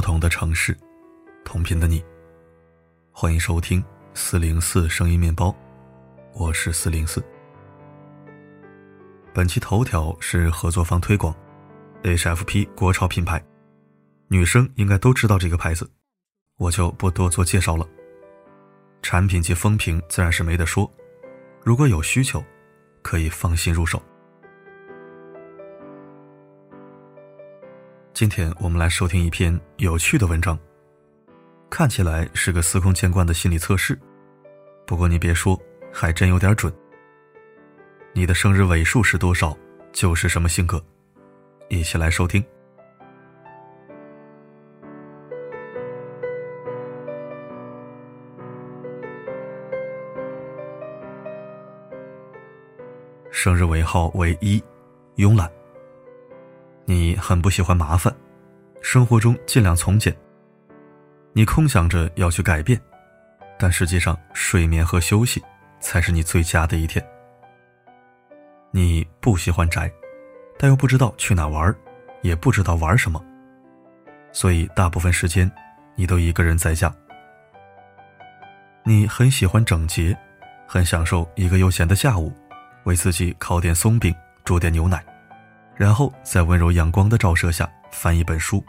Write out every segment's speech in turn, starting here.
不同的城市，同频的你，欢迎收听四零四声音面包，我是四零四。本期头条是合作方推广，HFP 国潮品牌，女生应该都知道这个牌子，我就不多做介绍了。产品及风评自然是没得说，如果有需求，可以放心入手。今天我们来收听一篇有趣的文章，看起来是个司空见惯的心理测试，不过你别说，还真有点准。你的生日尾数是多少，就是什么性格。一起来收听。生日尾号为一，慵懒。你很不喜欢麻烦，生活中尽量从简。你空想着要去改变，但实际上睡眠和休息才是你最佳的一天。你不喜欢宅，但又不知道去哪玩，也不知道玩什么，所以大部分时间你都一个人在家。你很喜欢整洁，很享受一个悠闲的下午。为自己烤点松饼，煮点牛奶，然后在温柔阳光的照射下翻一本书。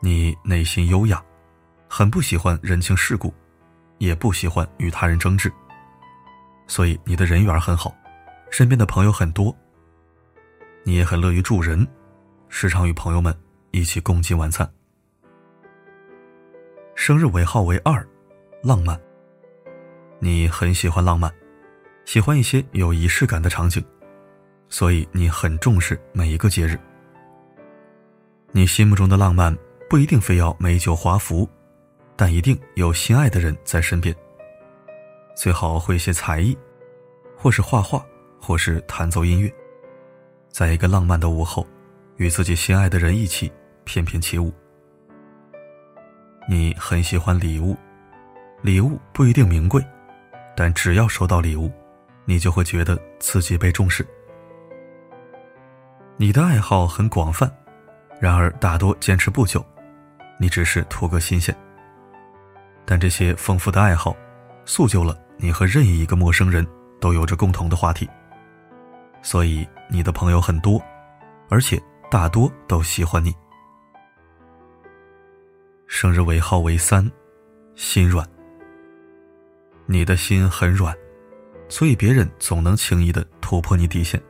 你内心优雅，很不喜欢人情世故，也不喜欢与他人争执，所以你的人缘很好，身边的朋友很多。你也很乐于助人，时常与朋友们一起共进晚餐。生日尾号为二，浪漫。你很喜欢浪漫。喜欢一些有仪式感的场景，所以你很重视每一个节日。你心目中的浪漫不一定非要美酒华服，但一定有心爱的人在身边。最好会些才艺，或是画画，或是弹奏音乐，在一个浪漫的午后，与自己心爱的人一起翩翩起舞。你很喜欢礼物，礼物不一定名贵，但只要收到礼物。你就会觉得自己被重视。你的爱好很广泛，然而大多坚持不久，你只是图个新鲜。但这些丰富的爱好，塑就了你和任意一个陌生人都有着共同的话题。所以你的朋友很多，而且大多都喜欢你。生日尾号为三，心软。你的心很软。所以别人总能轻易的突破你底线。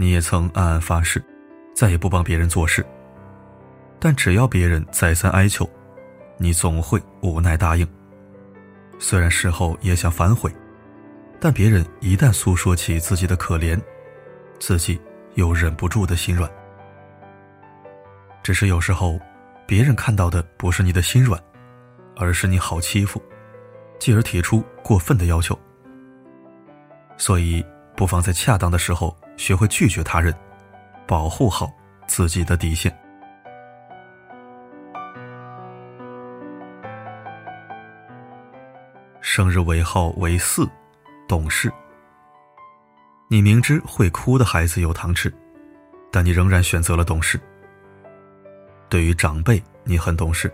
你也曾暗暗发誓，再也不帮别人做事。但只要别人再三哀求，你总会无奈答应。虽然事后也想反悔，但别人一旦诉说起自己的可怜，自己又忍不住的心软。只是有时候，别人看到的不是你的心软，而是你好欺负，继而提出过分的要求。所以，不妨在恰当的时候学会拒绝他人，保护好自己的底线。生日尾号为四，懂事。你明知会哭的孩子有糖吃，但你仍然选择了懂事。对于长辈，你很懂事，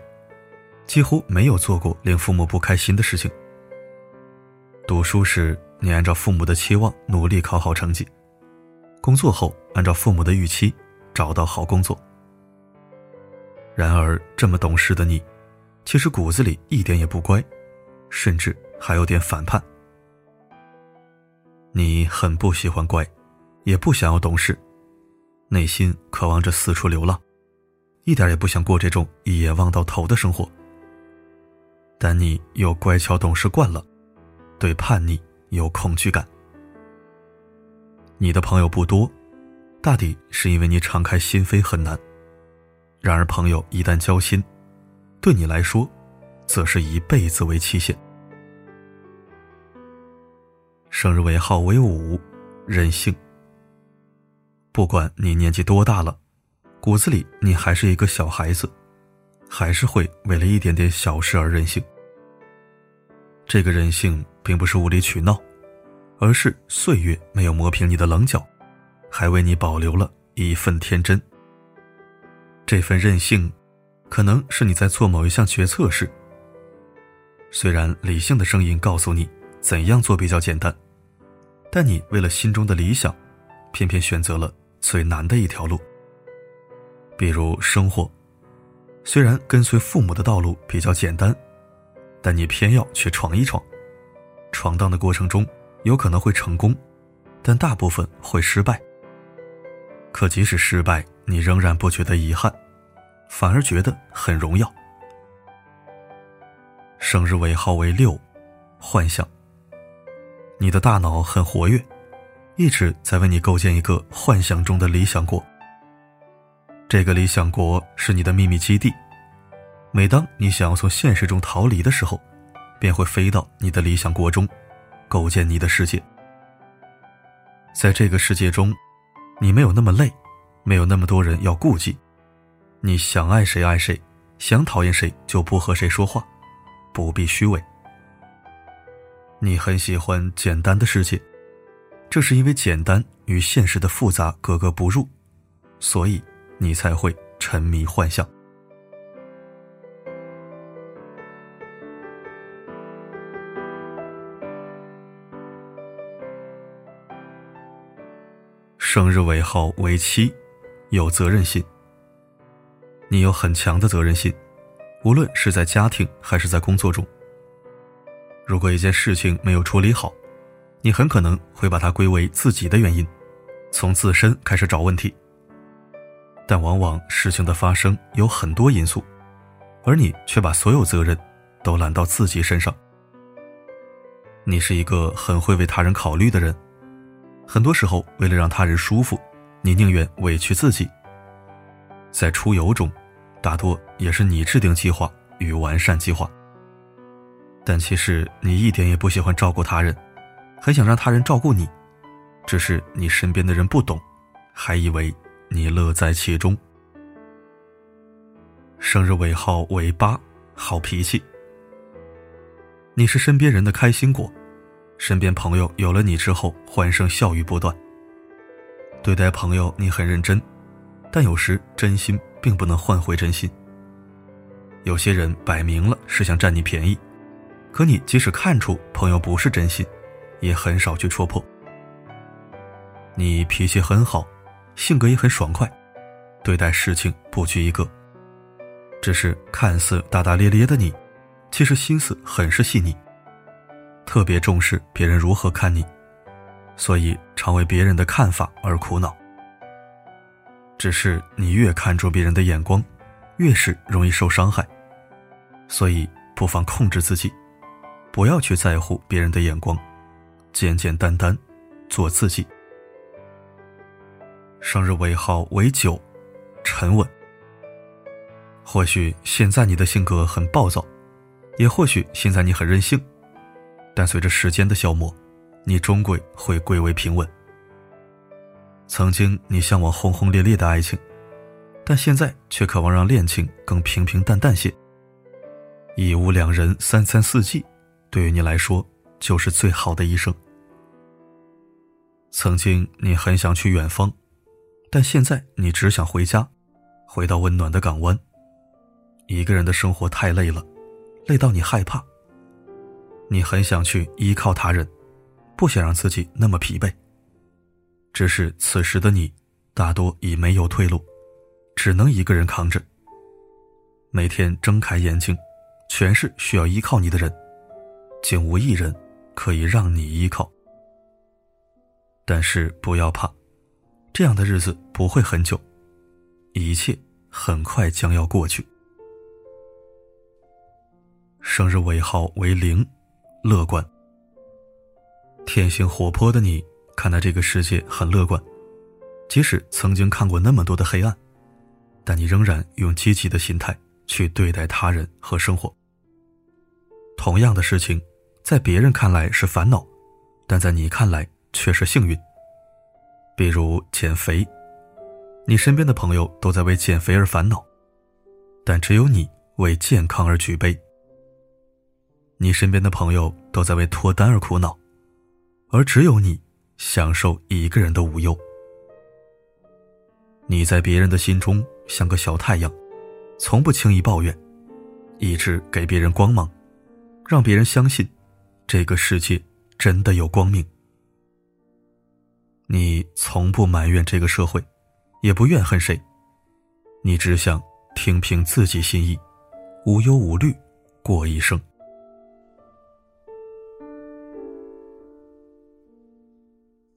几乎没有做过令父母不开心的事情。读书时。你按照父母的期望努力考好成绩，工作后按照父母的预期找到好工作。然而，这么懂事的你，其实骨子里一点也不乖，甚至还有点反叛。你很不喜欢乖，也不想要懂事，内心渴望着四处流浪，一点也不想过这种一眼望到头的生活。但你又乖巧懂事惯了，对叛逆。有恐惧感，你的朋友不多，大抵是因为你敞开心扉很难。然而，朋友一旦交心，对你来说，则是一辈子为期限。生日尾号为五，任性。不管你年纪多大了，骨子里你还是一个小孩子，还是会为了一点点小事而任性。这个任性并不是无理取闹，而是岁月没有磨平你的棱角，还为你保留了一份天真。这份任性，可能是你在做某一项决策时。虽然理性的声音告诉你怎样做比较简单，但你为了心中的理想，偏偏选择了最难的一条路。比如生活，虽然跟随父母的道路比较简单，但你偏要去闯一闯。闯荡的过程中，有可能会成功，但大部分会失败。可即使失败，你仍然不觉得遗憾，反而觉得很荣耀。生日尾号为六，幻想。你的大脑很活跃，一直在为你构建一个幻想中的理想国。这个理想国是你的秘密基地。每当你想要从现实中逃离的时候，便会飞到你的理想国中，构建你的世界。在这个世界中。你没有那么累，没有那么多人要顾忌，你想爱谁爱谁，想讨厌谁就不和谁说话，不必虚伪。你很喜欢简单的世界，这是因为简单与现实的复杂格格不入，所以你才会沉迷幻想。生日尾号为七，有责任心。你有很强的责任心，无论是在家庭还是在工作中。如果一件事情没有处理好，你很可能会把它归为自己的原因，从自身开始找问题。但往往事情的发生有很多因素，而你却把所有责任都揽到自己身上。你是一个很会为他人考虑的人。很多时候，为了让他人舒服，你宁愿委屈自己。在出游中，大多也是你制定计划与完善计划。但其实你一点也不喜欢照顾他人，很想让他人照顾你，只是你身边的人不懂，还以为你乐在其中。生日尾号为八，好脾气。你是身边人的开心果。身边朋友有了你之后，欢声笑语不断。对待朋友，你很认真，但有时真心并不能换回真心。有些人摆明了是想占你便宜，可你即使看出朋友不是真心，也很少去戳破。你脾气很好，性格也很爽快，对待事情不拘一格。只是看似大大咧咧的你，其实心思很是细腻。特别重视别人如何看你，所以常为别人的看法而苦恼。只是你越看重别人的眼光，越是容易受伤害。所以不妨控制自己，不要去在乎别人的眼光，简简单单做自己。生日尾号为九，沉稳。或许现在你的性格很暴躁，也或许现在你很任性。但随着时间的消磨，你终归会归为平稳。曾经你向往轰轰烈烈的爱情，但现在却渴望让恋情更平平淡淡些。一屋两人，三餐四季，对于你来说就是最好的一生。曾经你很想去远方，但现在你只想回家，回到温暖的港湾。一个人的生活太累了，累到你害怕。你很想去依靠他人，不想让自己那么疲惫。只是此时的你，大多已没有退路，只能一个人扛着。每天睁开眼睛，全是需要依靠你的人，竟无一人可以让你依靠。但是不要怕，这样的日子不会很久，一切很快将要过去。生日尾号为零。乐观，天性活泼的你看待这个世界很乐观，即使曾经看过那么多的黑暗，但你仍然用积极的心态去对待他人和生活。同样的事情，在别人看来是烦恼，但在你看来却是幸运。比如减肥，你身边的朋友都在为减肥而烦恼，但只有你为健康而举杯。你身边的朋友都在为脱单而苦恼，而只有你享受一个人的无忧。你在别人的心中像个小太阳，从不轻易抱怨，一直给别人光芒，让别人相信这个世界真的有光明。你从不埋怨这个社会，也不怨恨谁，你只想听凭自己心意，无忧无虑过一生。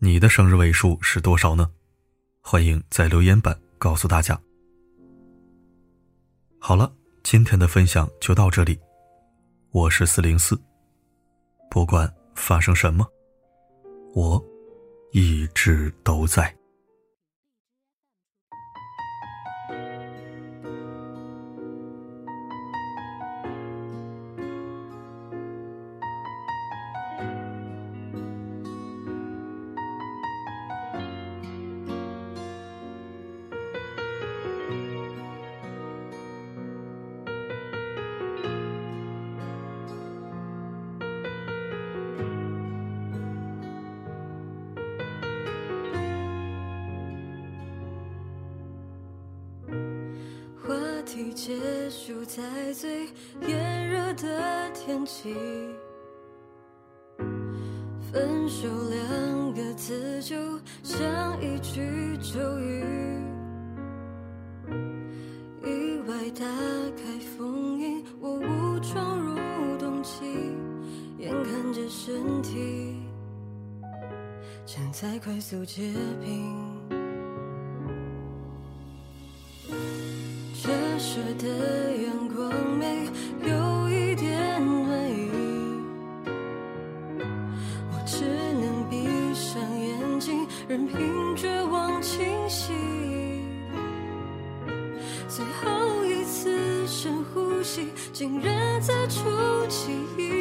你的生日尾数是多少呢？欢迎在留言板告诉大家。好了，今天的分享就到这里。我是四零四，不管发生什么，我一直都在。结束在最炎热的天气，分手两个字就像一句咒语，意外打开封印，我误闯入冬季，眼看着身体正在快速结冰。任凭绝望侵袭。最后一次深呼吸，竟然在出奇迹。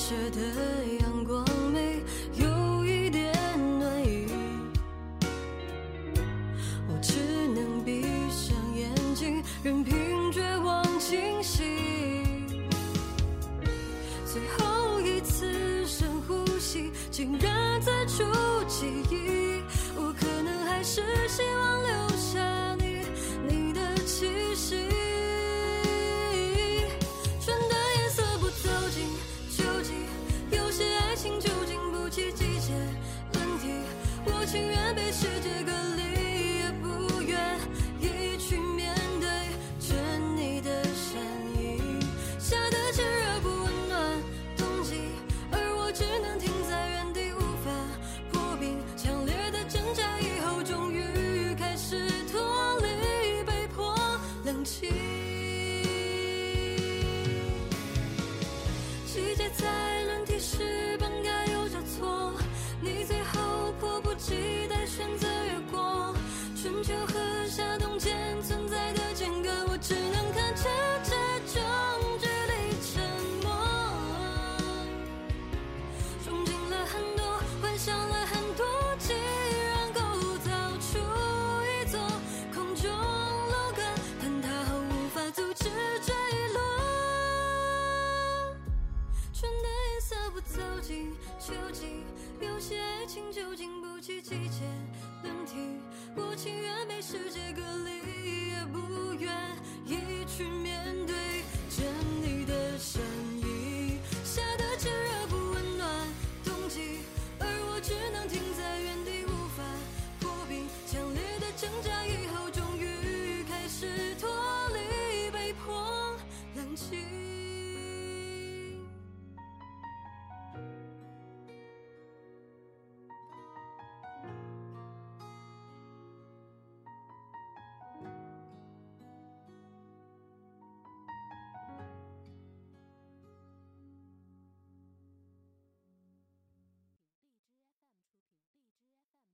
射的阳光没有一点暖意，我只能闭上眼睛，任凭绝望侵袭。最后一次深呼吸，竟然在出记忆。我可能还是希望